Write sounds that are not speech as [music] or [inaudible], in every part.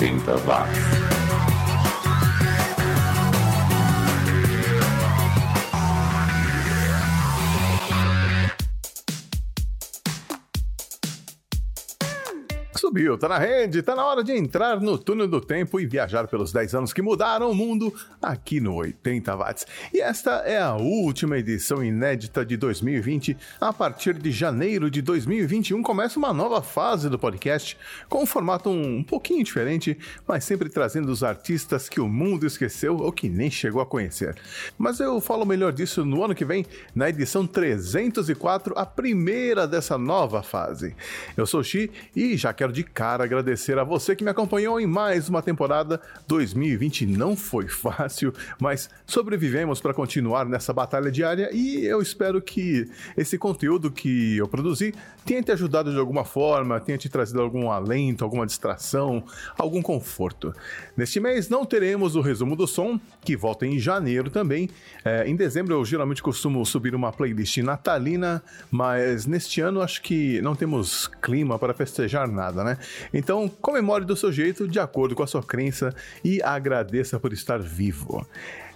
80 watts. Subiu, tá na rede, tá na hora de entrar no túnel do tempo e viajar pelos 10 anos que mudaram o mundo aqui no 80 Watts. E esta é a última edição inédita de 2020. A partir de janeiro de 2021 começa uma nova fase do podcast com um formato um pouquinho diferente, mas sempre trazendo os artistas que o mundo esqueceu ou que nem chegou a conhecer. Mas eu falo melhor disso no ano que vem, na edição 304, a primeira dessa nova fase. Eu sou Xi e já quero de cara agradecer a você que me acompanhou em mais uma temporada. 2020 não foi fácil, mas sobrevivemos para continuar nessa batalha diária e eu espero que esse conteúdo que eu produzi tenha te ajudado de alguma forma, tenha te trazido algum alento, alguma distração, algum conforto. Neste mês não teremos o resumo do som, que volta em janeiro também. É, em dezembro eu geralmente costumo subir uma playlist natalina, mas neste ano acho que não temos clima para festejar nada nada, Então, comemore do seu jeito, de acordo com a sua crença e agradeça por estar vivo.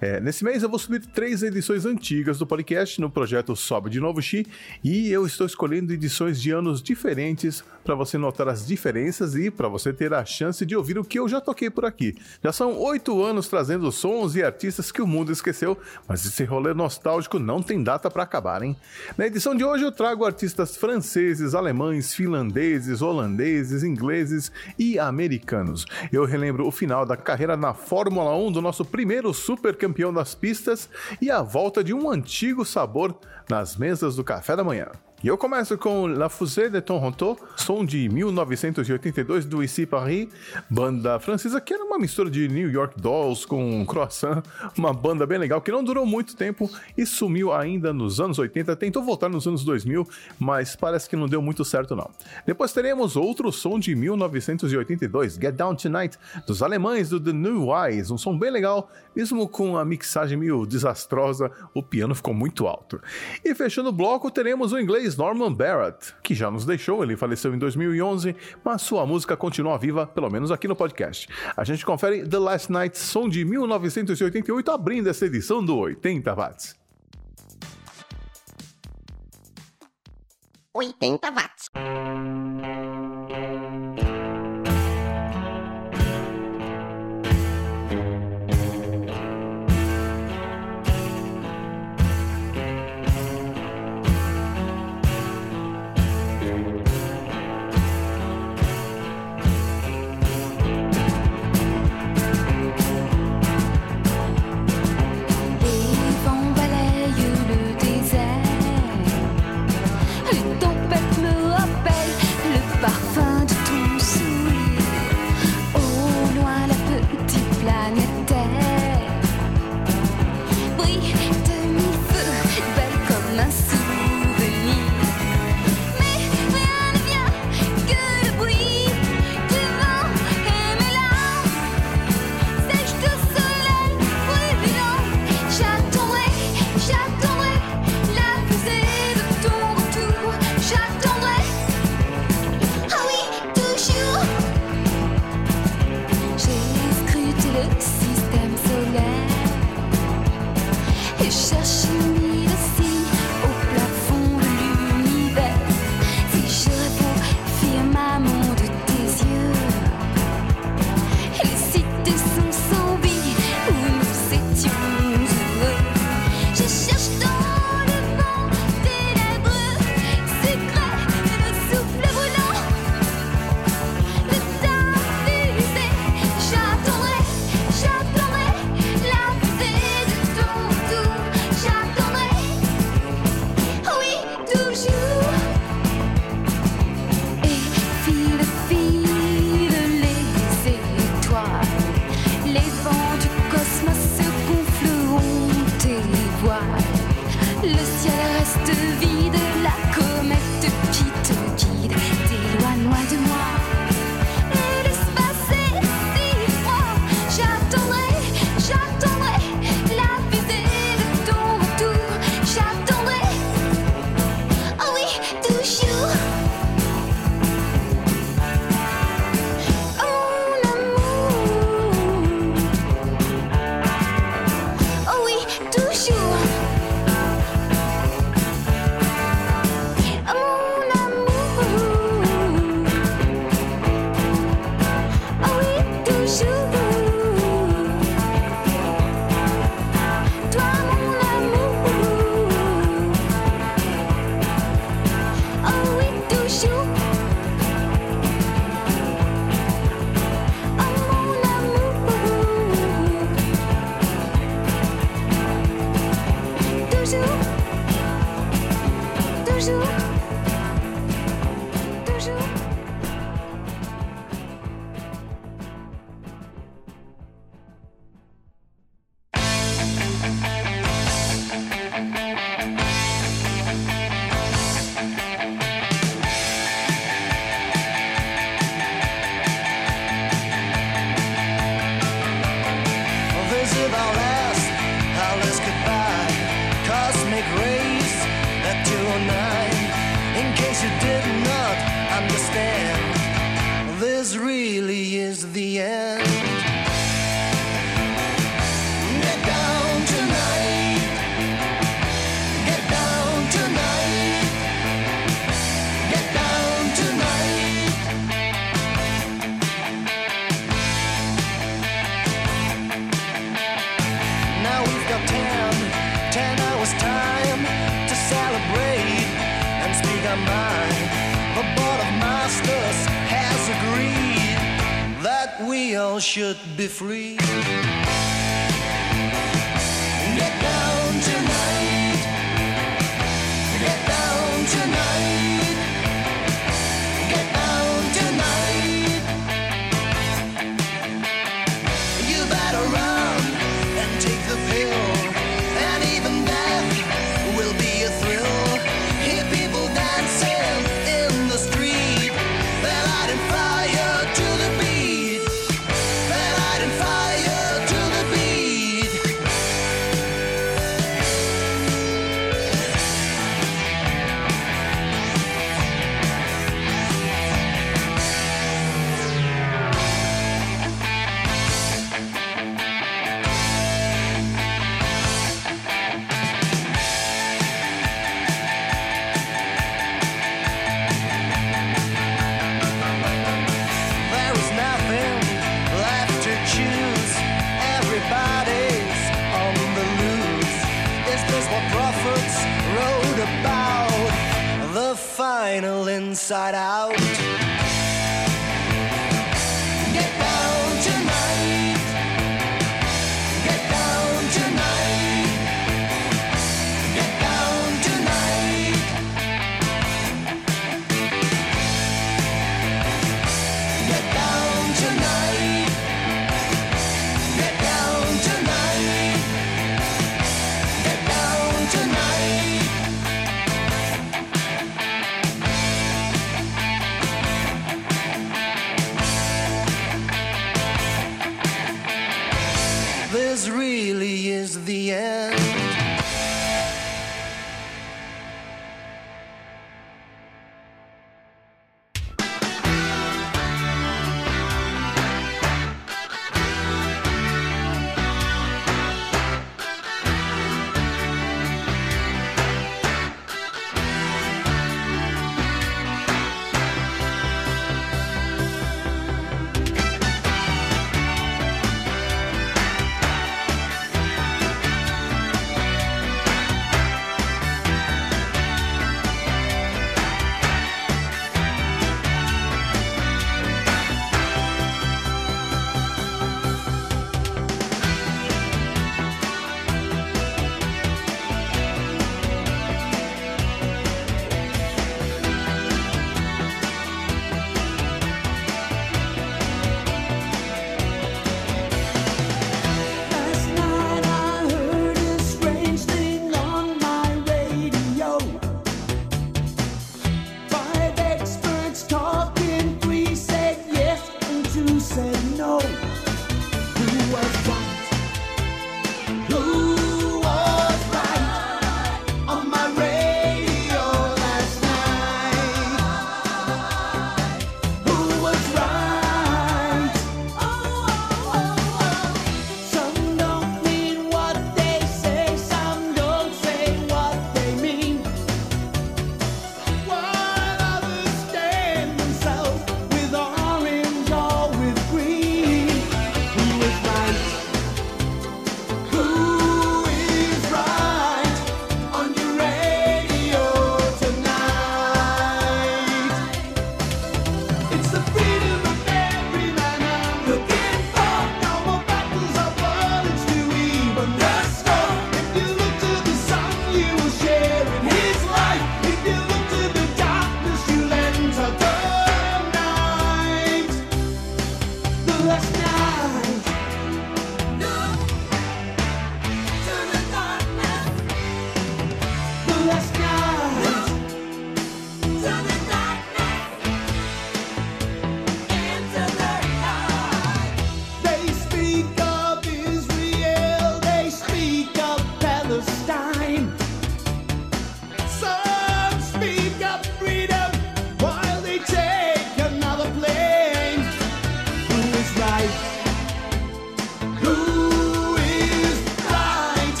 É, nesse mês eu vou subir três edições antigas do podcast no projeto Sobe de Novo Xi e eu estou escolhendo edições de anos diferentes para você notar as diferenças e para você ter a chance de ouvir o que eu já toquei por aqui. Já são oito anos trazendo sons e artistas que o mundo esqueceu, mas esse rolê nostálgico não tem data para acabar, hein? Na edição de hoje eu trago artistas franceses, alemães, finlandeses, holandeses, ingleses e americanos. Eu relembro o final da carreira na Fórmula 1 do nosso primeiro super campeão das pistas e a volta de um antigo sabor nas mesas do café da manhã. E eu começo com La Fusée de Toronto, som de 1982 do Ici Paris, banda francesa que era uma mistura de New York Dolls com Croissant, uma banda bem legal que não durou muito tempo e sumiu ainda nos anos 80, tentou voltar nos anos 2000, mas parece que não deu muito certo não. Depois teremos outro som de 1982, Get Down Tonight, dos alemães do The New Wise, um som bem legal, mesmo com a mixagem meio desastrosa, o piano ficou muito alto. E fechando o bloco teremos o inglês Norman Barrett, que já nos deixou, ele faleceu em 2011, mas sua música continua viva, pelo menos aqui no podcast. A gente confere The Last Night, som de 1988, abrindo essa edição do 80 Watts. 80 watts. toujours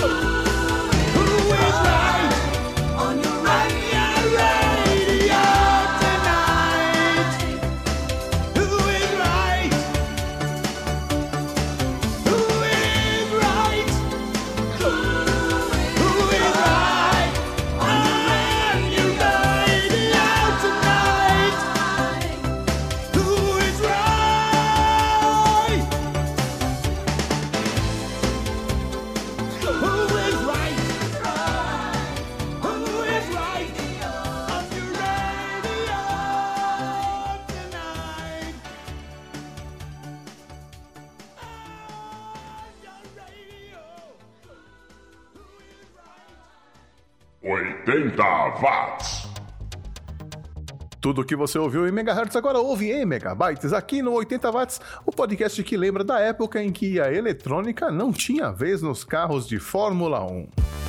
Oh! Tudo que você ouviu em megahertz agora ouve em megabytes aqui no 80 watts, o podcast que lembra da época em que a eletrônica não tinha vez nos carros de Fórmula 1.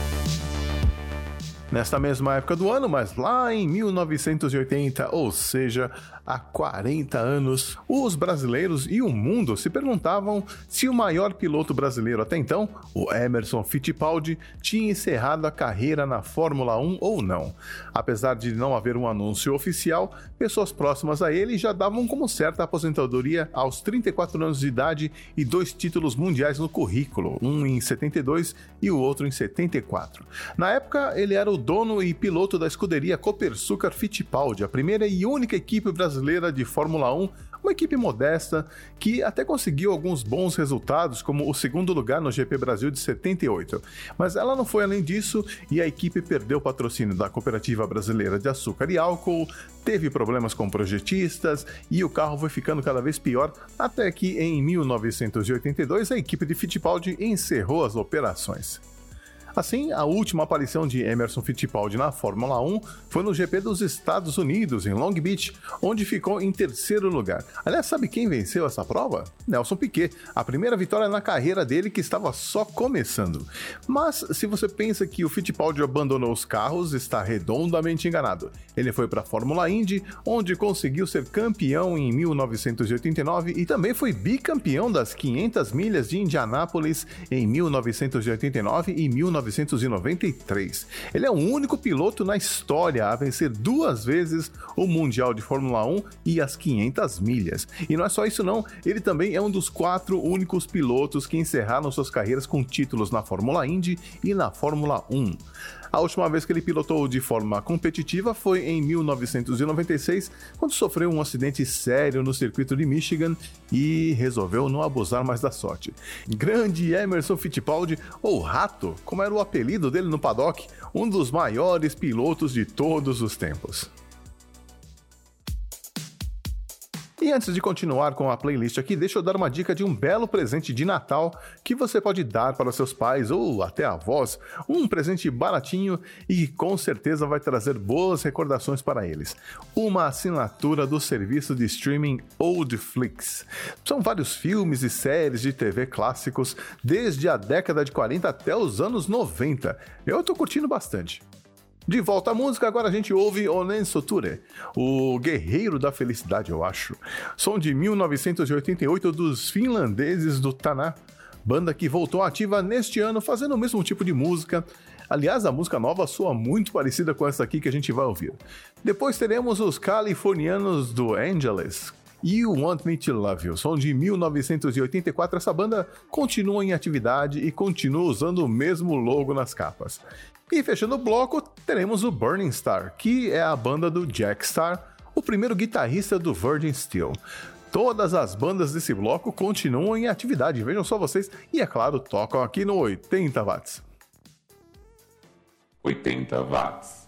Nesta mesma época do ano, mas lá em 1980, ou seja, há 40 anos, os brasileiros e o mundo se perguntavam se o maior piloto brasileiro até então, o Emerson Fittipaldi, tinha encerrado a carreira na Fórmula 1 ou não. Apesar de não haver um anúncio oficial, pessoas próximas a ele já davam como certa a aposentadoria aos 34 anos de idade e dois títulos mundiais no currículo, um em 72 e o outro em 74. Na época, ele era o dono e piloto da escuderia Copersucar Fittipaldi, a primeira e única equipe brasileira de Fórmula 1, uma equipe modesta que até conseguiu alguns bons resultados, como o segundo lugar no GP Brasil de 78. Mas ela não foi além disso e a equipe perdeu o patrocínio da Cooperativa Brasileira de Açúcar e Álcool, teve problemas com projetistas e o carro foi ficando cada vez pior, até que em 1982 a equipe de Fittipaldi encerrou as operações. Assim, a última aparição de Emerson Fittipaldi na Fórmula 1 foi no GP dos Estados Unidos, em Long Beach, onde ficou em terceiro lugar. Aliás, sabe quem venceu essa prova? Nelson Piquet, a primeira vitória na carreira dele que estava só começando. Mas se você pensa que o Fittipaldi abandonou os carros, está redondamente enganado. Ele foi para a Fórmula Indy, onde conseguiu ser campeão em 1989 e também foi bicampeão das 500 milhas de Indianápolis em 1989 e 1990. 1993. Ele é o único piloto na história a vencer duas vezes o Mundial de Fórmula 1 e as 500 milhas. E não é só isso não, ele também é um dos quatro únicos pilotos que encerraram suas carreiras com títulos na Fórmula Indy e na Fórmula 1. A última vez que ele pilotou de forma competitiva foi em 1996, quando sofreu um acidente sério no circuito de Michigan e resolveu não abusar mais da sorte. Grande Emerson Fittipaldi, ou Rato, como era o apelido dele no paddock, um dos maiores pilotos de todos os tempos. E antes de continuar com a playlist aqui, deixa eu dar uma dica de um belo presente de Natal que você pode dar para seus pais ou até avós. Um presente baratinho e com certeza vai trazer boas recordações para eles. Uma assinatura do serviço de streaming Oldflix. São vários filmes e séries de TV clássicos desde a década de 40 até os anos 90. Eu tô curtindo bastante. De volta à música, agora a gente ouve Onen Soture, o Guerreiro da Felicidade, eu acho. Som de 1988 dos finlandeses do Taná, banda que voltou ativa neste ano fazendo o mesmo tipo de música. Aliás, a música nova soa muito parecida com essa aqui que a gente vai ouvir. Depois teremos os californianos do Angeles, You Want Me to Love You, som de 1984. Essa banda continua em atividade e continua usando o mesmo logo nas capas. E fechando o bloco, teremos o Burning Star, que é a banda do Jack Starr, o primeiro guitarrista do Virgin Steel. Todas as bandas desse bloco continuam em atividade, vejam só vocês, e é claro, tocam aqui no 80 watts. 80 watts.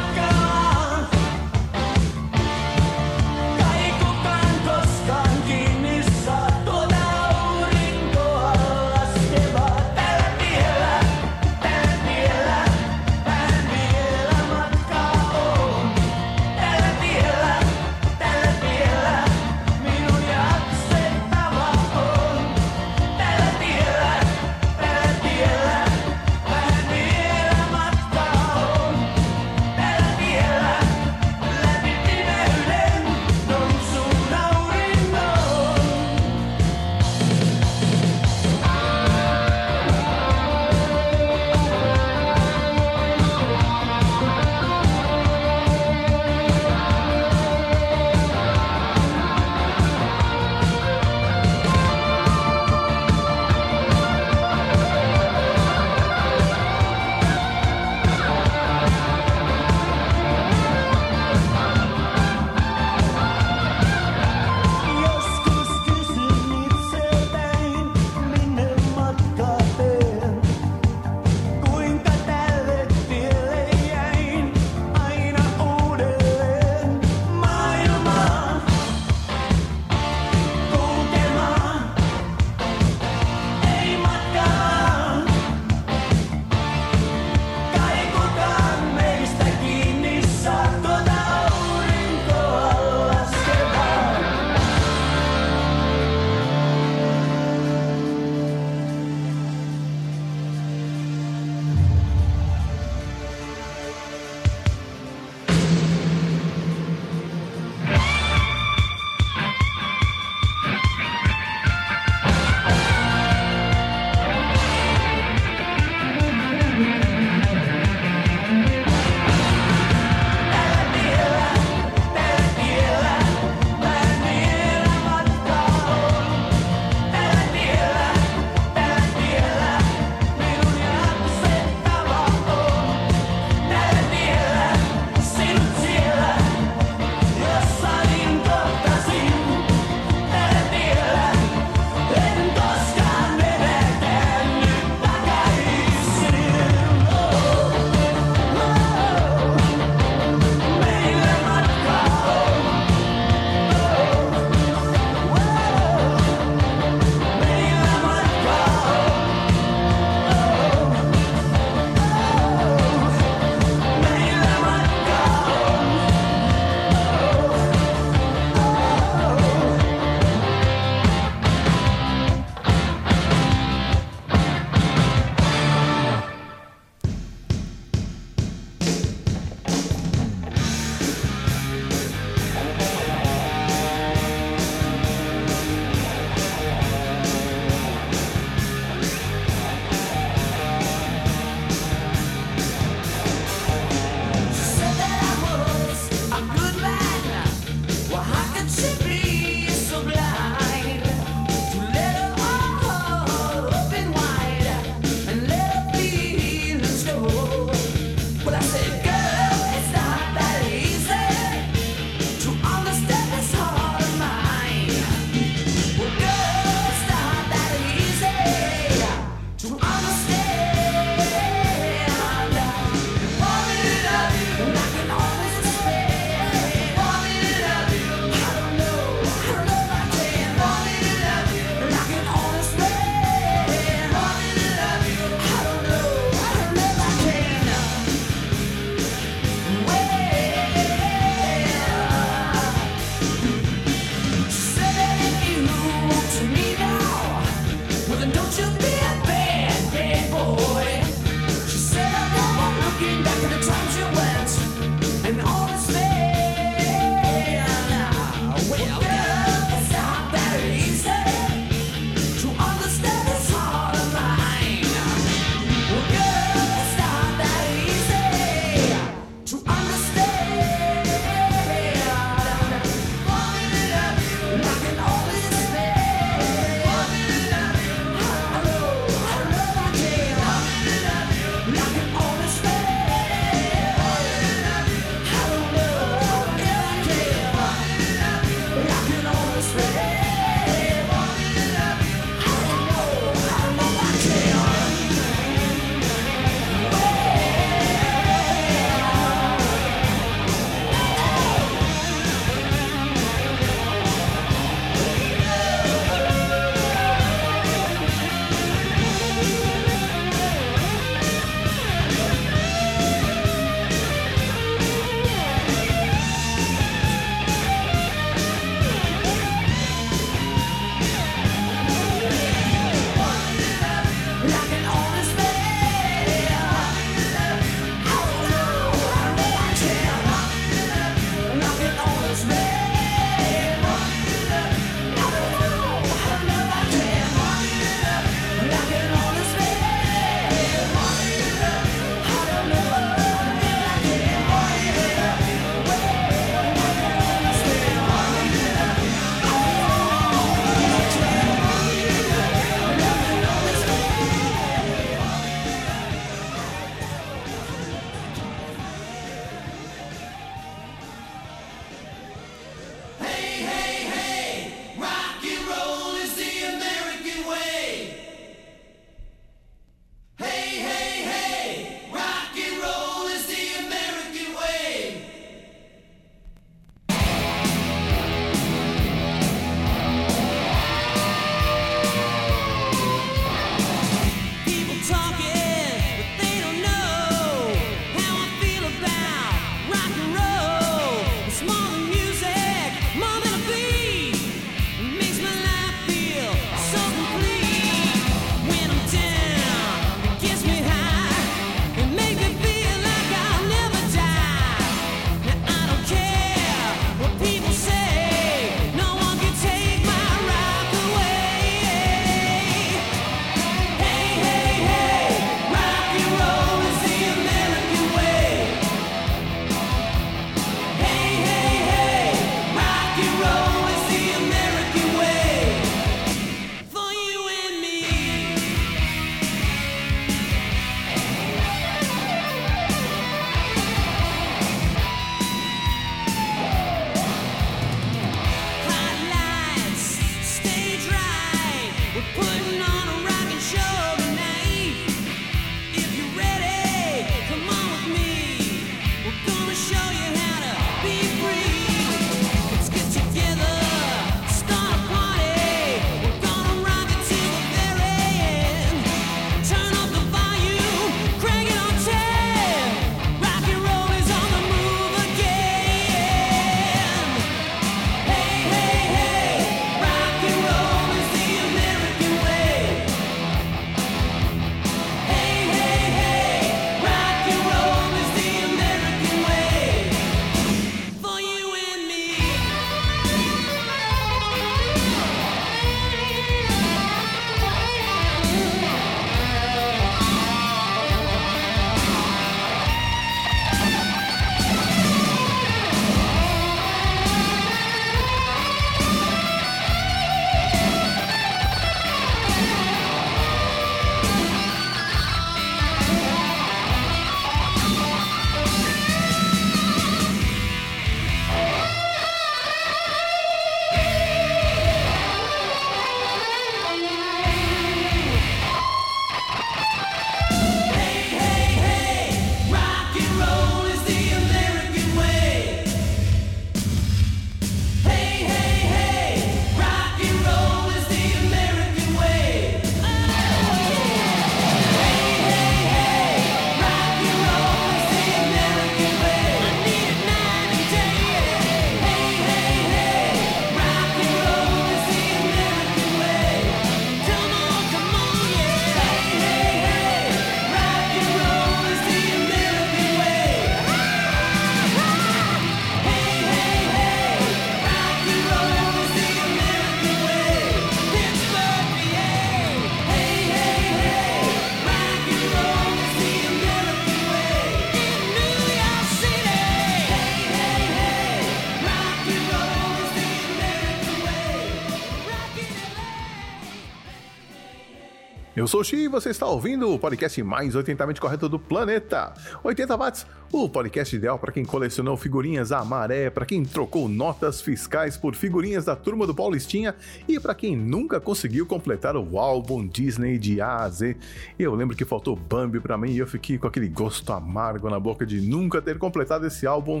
Sou o Xi e você está ouvindo o podcast mais 80mente correto do planeta. 80 watts, o podcast ideal para quem colecionou figurinhas à maré, para quem trocou notas fiscais por figurinhas da turma do Paulistinha e para quem nunca conseguiu completar o álbum Disney de A a Z. Eu lembro que faltou Bambi para mim e eu fiquei com aquele gosto amargo na boca de nunca ter completado esse álbum.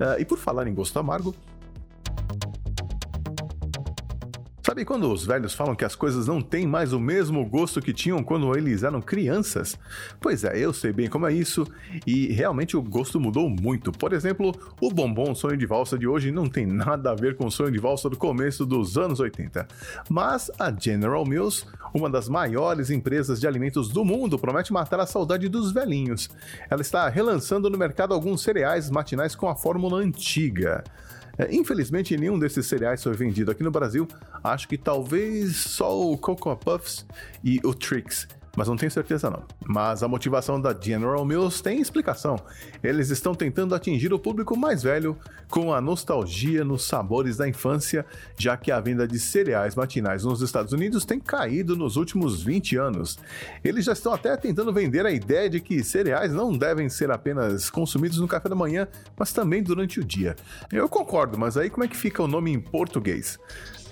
Ah, e por falar em gosto amargo, Sabe quando os velhos falam que as coisas não têm mais o mesmo gosto que tinham quando eles eram crianças? Pois é, eu sei bem como é isso e realmente o gosto mudou muito. Por exemplo, o bombom sonho de valsa de hoje não tem nada a ver com o sonho de valsa do começo dos anos 80. Mas a General Mills, uma das maiores empresas de alimentos do mundo, promete matar a saudade dos velhinhos. Ela está relançando no mercado alguns cereais matinais com a fórmula antiga. É, infelizmente, nenhum desses cereais foi vendido aqui no Brasil. Acho que talvez só o Cocoa Puffs e o Trix. Mas não tenho certeza não. Mas a motivação da General Mills tem explicação. Eles estão tentando atingir o público mais velho com a nostalgia nos sabores da infância, já que a venda de cereais matinais nos Estados Unidos tem caído nos últimos 20 anos. Eles já estão até tentando vender a ideia de que cereais não devem ser apenas consumidos no café da manhã, mas também durante o dia. Eu concordo, mas aí como é que fica o nome em português?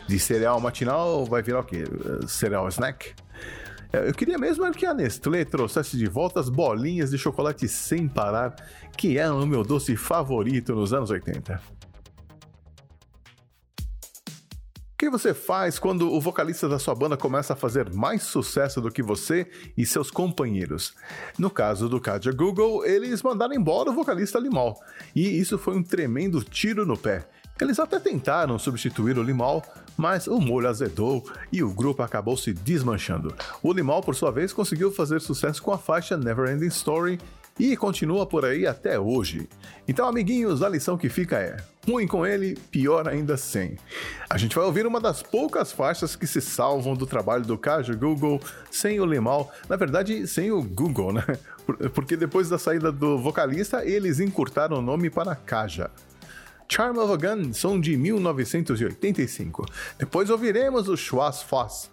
De cereal matinal vai virar o quê? Cereal snack? É, Eu queria mesmo era que a Nestlé trouxesse de volta as bolinhas de chocolate sem parar, que é o meu doce favorito nos anos 80. O que você faz quando o vocalista da sua banda começa a fazer mais sucesso do que você e seus companheiros? No caso do Kaja Google, eles mandaram embora o vocalista Limal, e isso foi um tremendo tiro no pé. Eles até tentaram substituir o Limal, mas o molho azedou e o grupo acabou se desmanchando. O Limal, por sua vez, conseguiu fazer sucesso com a faixa Neverending Story e continua por aí até hoje. Então, amiguinhos, a lição que fica é: ruim com ele, pior ainda sem. A gente vai ouvir uma das poucas faixas que se salvam do trabalho do Kaja Google sem o Limal, na verdade, sem o Google, né? [laughs] Por- Porque depois da saída do vocalista, eles encurtaram o nome para Kaja. Charm of a Gun são de 1985. Depois ouviremos o Schwarzfass,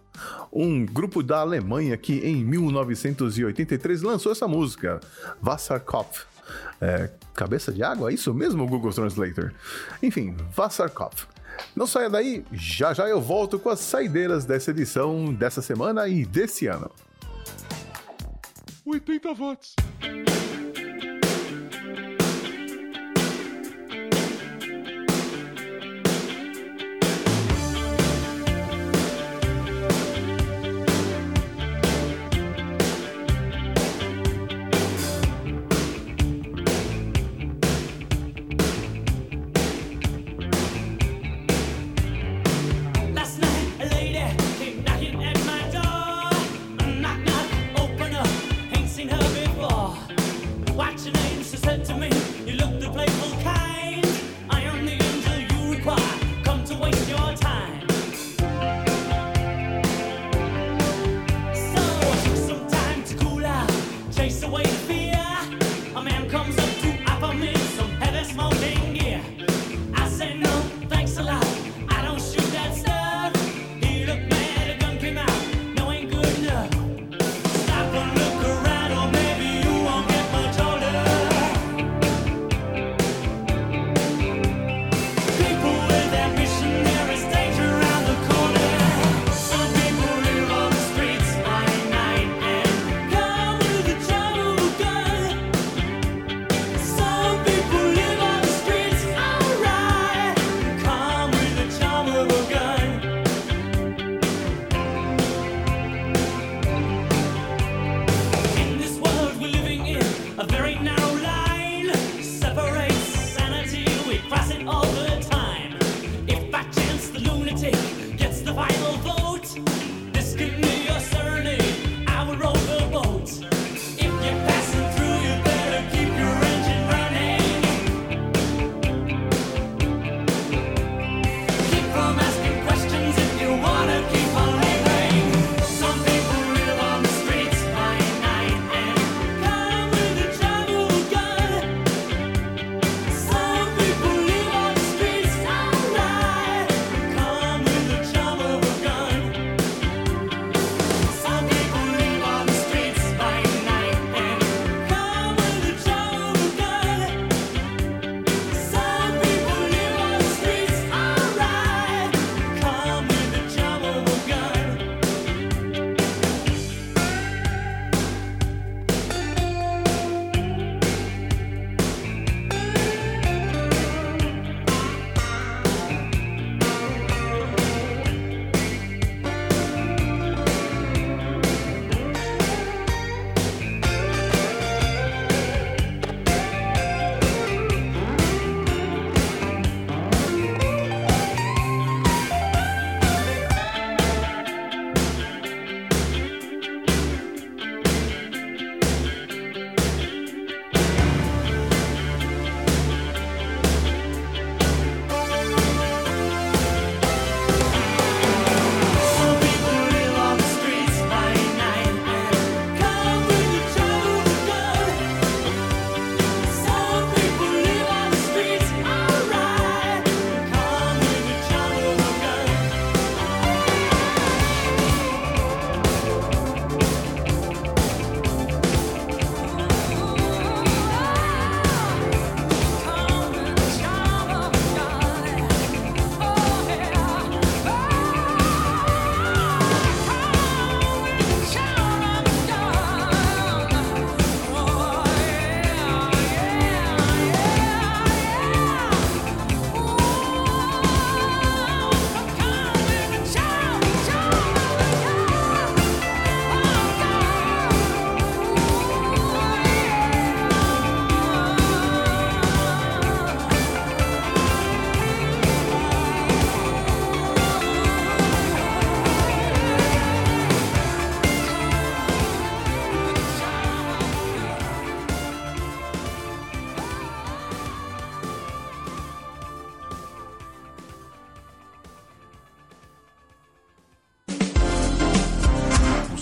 um grupo da Alemanha que em 1983 lançou essa música, Wasserkopf. É, cabeça de água? É isso mesmo, Google Translator? Enfim, Wasserkopf. Não saia daí, já já eu volto com as saideiras dessa edição, dessa semana e desse ano. 80 watts.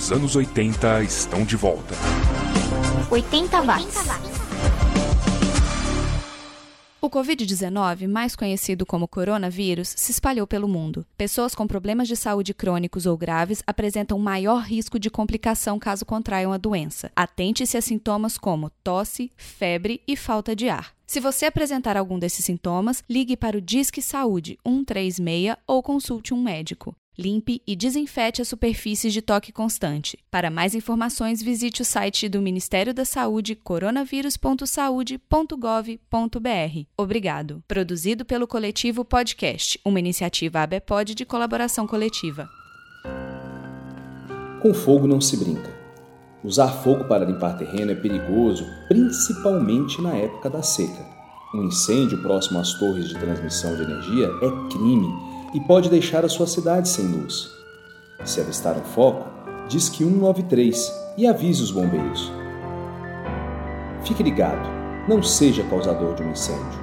Os anos 80 estão de volta. 80 watts. O Covid-19, mais conhecido como coronavírus, se espalhou pelo mundo. Pessoas com problemas de saúde crônicos ou graves apresentam maior risco de complicação caso contraiam a doença. Atente-se a sintomas como tosse, febre e falta de ar. Se você apresentar algum desses sintomas, ligue para o Disque Saúde 136 ou consulte um médico. Limpe e desinfete as superfícies de toque constante. Para mais informações, visite o site do Ministério da Saúde coronavírus.saude.gov.br. Obrigado. Produzido pelo coletivo Podcast, uma iniciativa ABPOD de colaboração coletiva. Com fogo não se brinca. Usar fogo para limpar terreno é perigoso, principalmente na época da seca. Um incêndio próximo às torres de transmissão de energia é crime e pode deixar a sua cidade sem luz. Se avistar um foco, diz que 193 e avise os bombeiros. Fique ligado, não seja causador de um incêndio.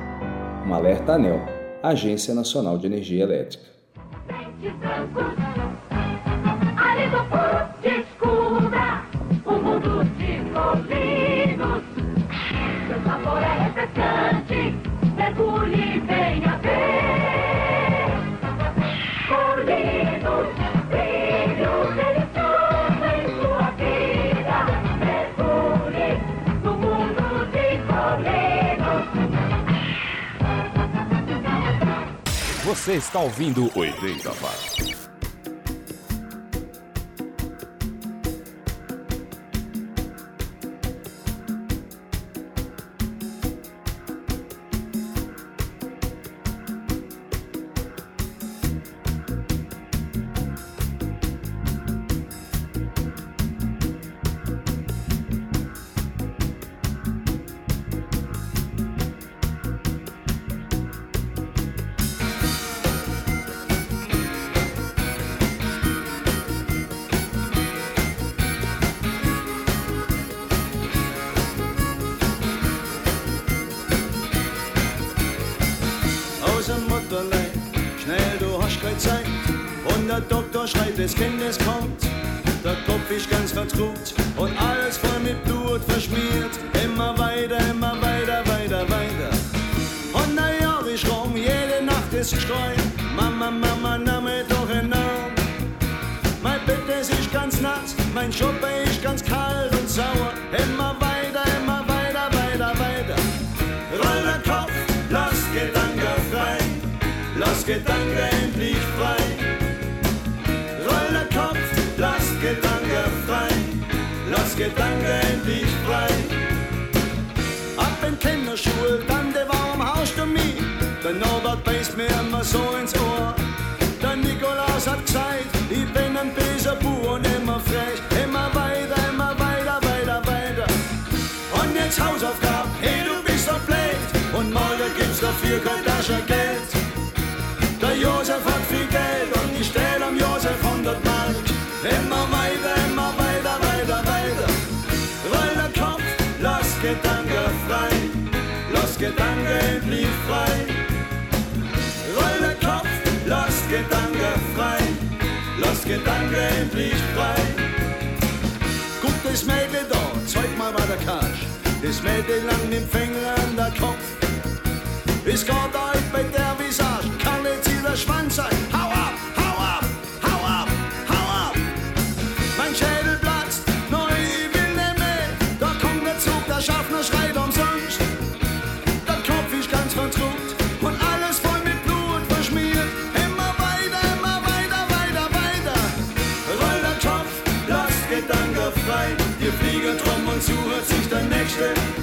Um alerta ANEL, Agência Nacional de Energia Elétrica. Você está ouvindo 80 Watts. Zeit. Und der Doktor schreit, das Kind es kommt. Der Kopf ist ganz vertrut und alles voll mit Blut verschmiert. Immer weiter, immer weiter, weiter, weiter. Und na ja, ich rum, jede Nacht ist Streu. Mama, Mama, nimm mir doch enorm. Mein Bett, es ist ganz nass, mein Schuppe lass Gedanken endlich frei. Roll der Kopf, lass Gedanken frei, lass Gedanken endlich frei. Ab in Kinderschule, Tante, warum haust du mich? Der Norbert beißt mir immer so ins Ohr. Der Nikolaus hat gesagt, ich bin ein böser Bub und immer frech. Immer weiter, immer weiter, weiter, weiter. Und jetzt Hausaufgaben, hey, du bist so blöd. Und morgen gibt's dafür kein Taschengeld. Josef hat viel Geld und ich stell am Josef 100 Mark. Immer weiter, immer weiter, weiter, weiter. Roll der Kopf, lass Gedanken frei. Lass Gedanken endlich frei. Roll der Kopf, lass Gedanken frei. Lass Gedanken endlich frei. Das Mädel da, zeig mal mal der Cash. Das Mädel lang den Finger an der Kopf. Es geht euch bei der Visage, jeder Schwanz sein. Hau ab, hau ab, hau ab, hau ab. Mein Schädel platzt, neu, ich will nicht mehr. Da kommt der Zug, der Schaffner schreit umsonst. Der Kopf ist ganz vertrut und alles voll mit Blut verschmiert. Immer weiter, immer weiter, weiter, weiter. Roll der Kopf, lass Gedanken frei. Wir fliegen drum und suchen sich der Nächste.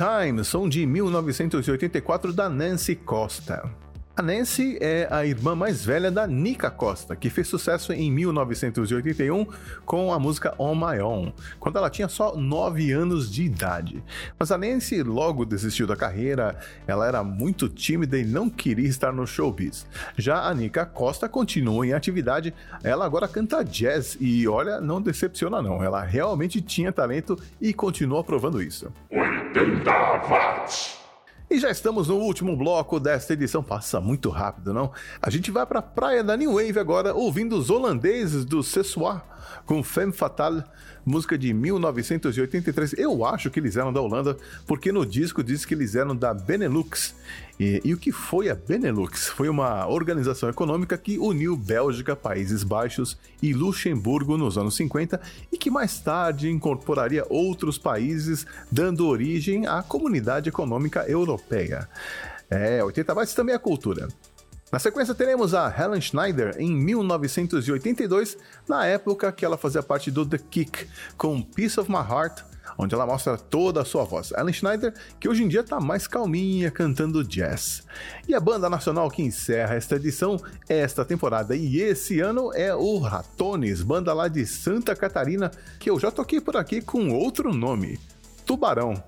Times, som de 1984 da Nancy Costa. A Nancy é a irmã mais velha da Nika Costa, que fez sucesso em 1981 com a música On My Own, quando ela tinha só 9 anos de idade. Mas a Nancy logo desistiu da carreira, ela era muito tímida e não queria estar no showbiz. Já a Nika Costa continua em atividade, ela agora canta jazz e olha, não decepciona não, ela realmente tinha talento e continua provando isso. 80 watts. E já estamos no último bloco desta edição. Passa muito rápido, não? A gente vai para a praia da New Wave agora, ouvindo os holandeses do Sessoir com Femme Fatale, música de 1983. Eu acho que eles eram da Holanda, porque no disco diz que eles eram da Benelux. E, e o que foi a Benelux? Foi uma organização econômica que uniu Bélgica, Países Baixos e Luxemburgo nos anos 50 e que mais tarde incorporaria outros países, dando origem à Comunidade Econômica Europeia. É, 80 bytes também é cultura. Na sequência teremos a Helen Schneider em 1982, na época que ela fazia parte do The Kick, com Piece of My Heart, onde ela mostra toda a sua voz. Helen Schneider, que hoje em dia está mais calminha cantando jazz. E a banda nacional que encerra esta edição, esta temporada e esse ano é o Ratones, banda lá de Santa Catarina, que eu já toquei por aqui com outro nome, Tubarão.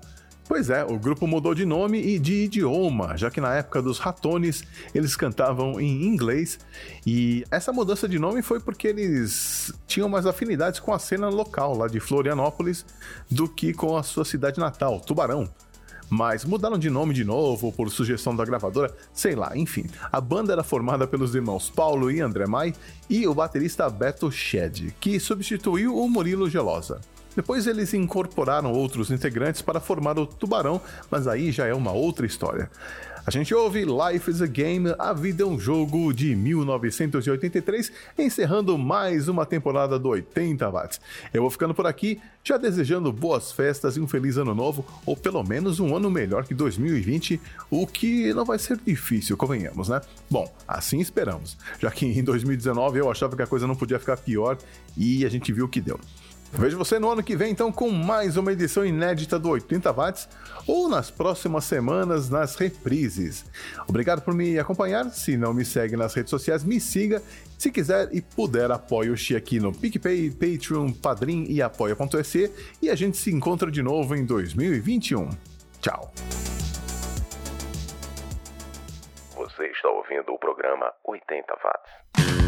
Pois é, o grupo mudou de nome e de idioma, já que na época dos Ratones eles cantavam em inglês e essa mudança de nome foi porque eles tinham mais afinidades com a cena local lá de Florianópolis do que com a sua cidade natal, Tubarão. Mas mudaram de nome de novo por sugestão da gravadora, sei lá, enfim. A banda era formada pelos irmãos Paulo e André Mai e o baterista Beto Shed, que substituiu o Murilo Gelosa. Depois eles incorporaram outros integrantes para formar o Tubarão, mas aí já é uma outra história. A gente ouve Life is a Game, A Vida é um Jogo de 1983, encerrando mais uma temporada do 80 Watts. Eu vou ficando por aqui, já desejando boas festas e um feliz ano novo, ou pelo menos um ano melhor que 2020, o que não vai ser difícil, convenhamos, né? Bom, assim esperamos, já que em 2019 eu achava que a coisa não podia ficar pior e a gente viu o que deu. Vejo você no ano que vem, então, com mais uma edição inédita do 80 Watts ou nas próximas semanas nas reprises. Obrigado por me acompanhar. Se não me segue nas redes sociais, me siga. Se quiser e puder, apoie o Xi aqui no PicPay, Patreon, Padrim e apoia.se. E a gente se encontra de novo em 2021. Tchau. Você está ouvindo o programa 80 Watts.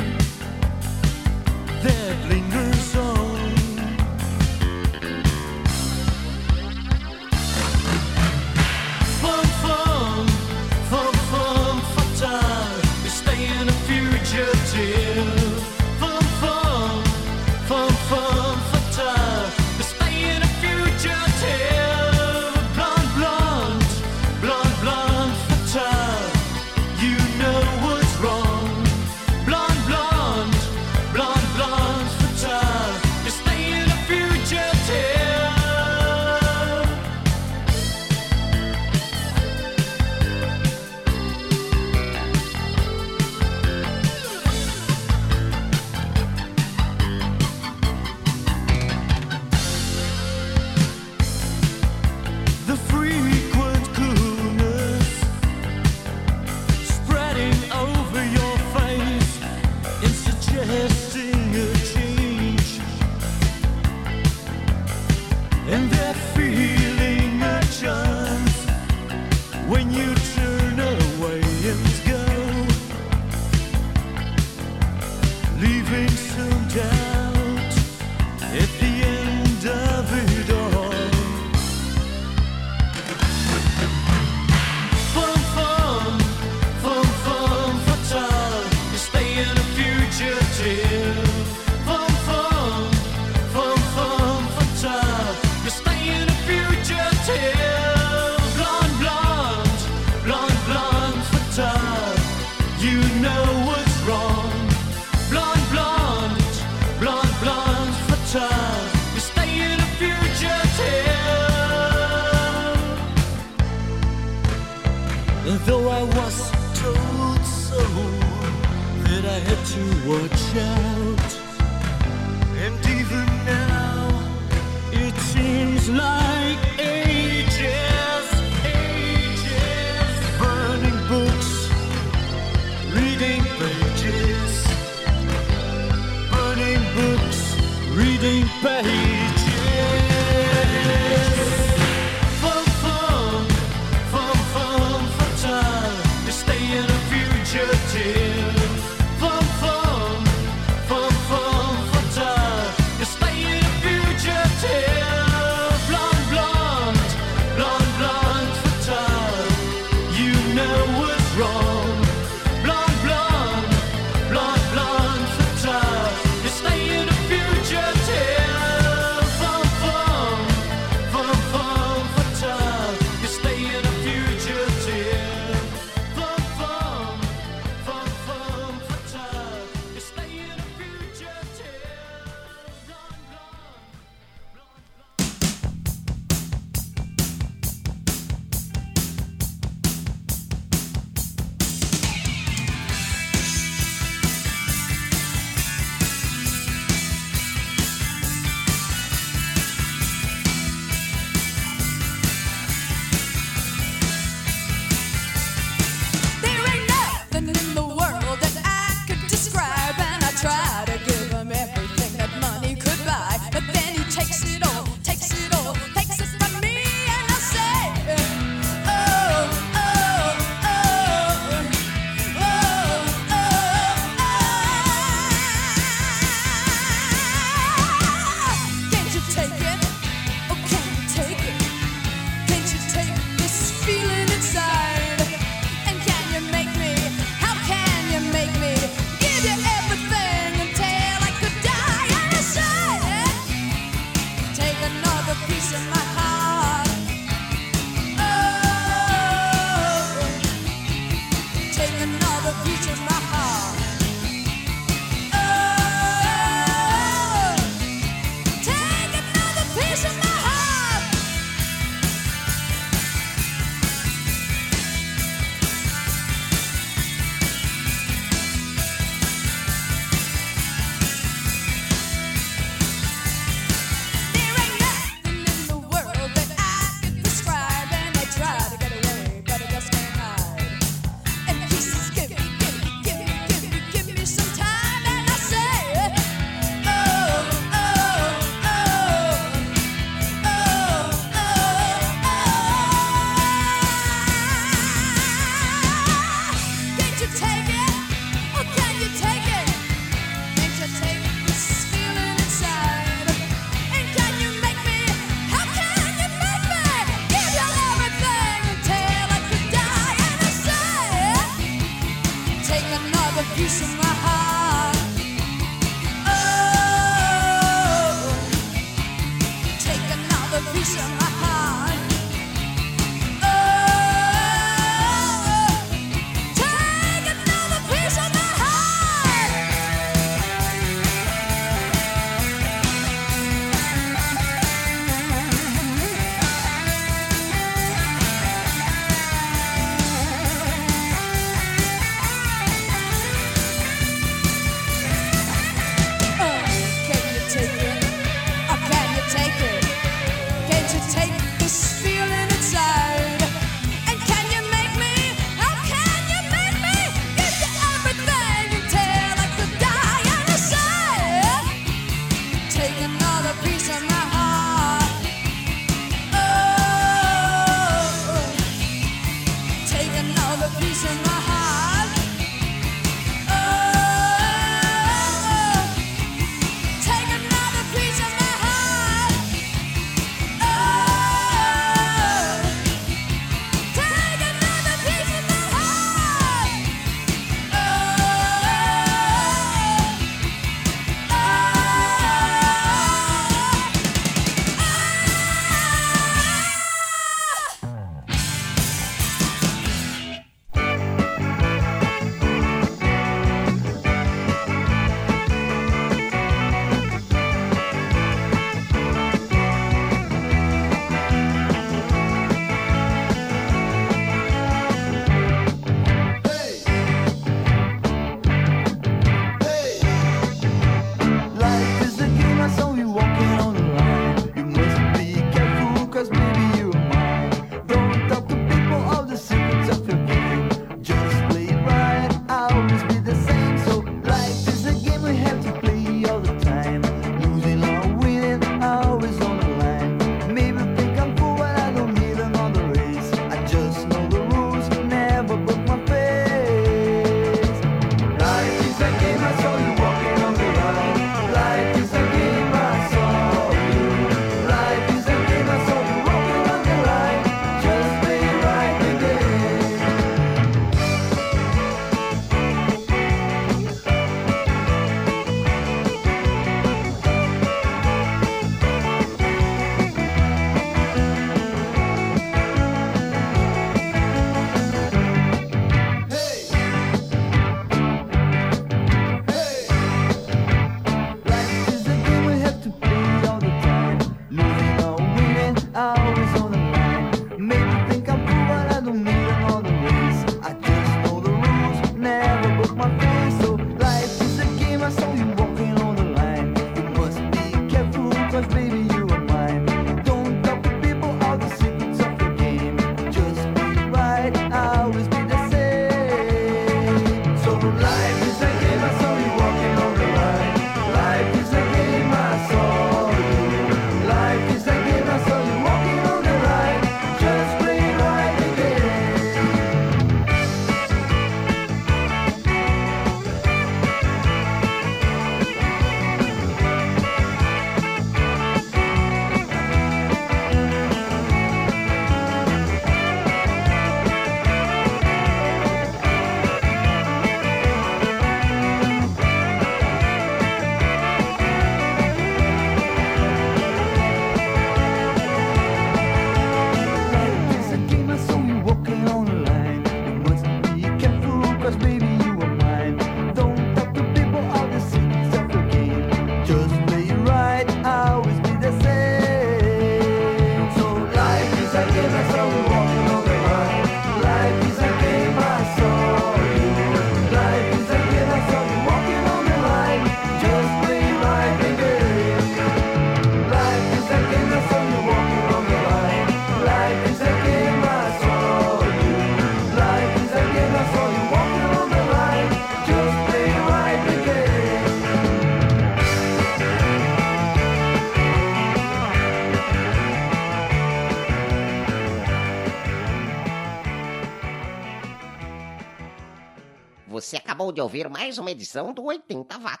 Ouvir mais uma edição do 80 Watts.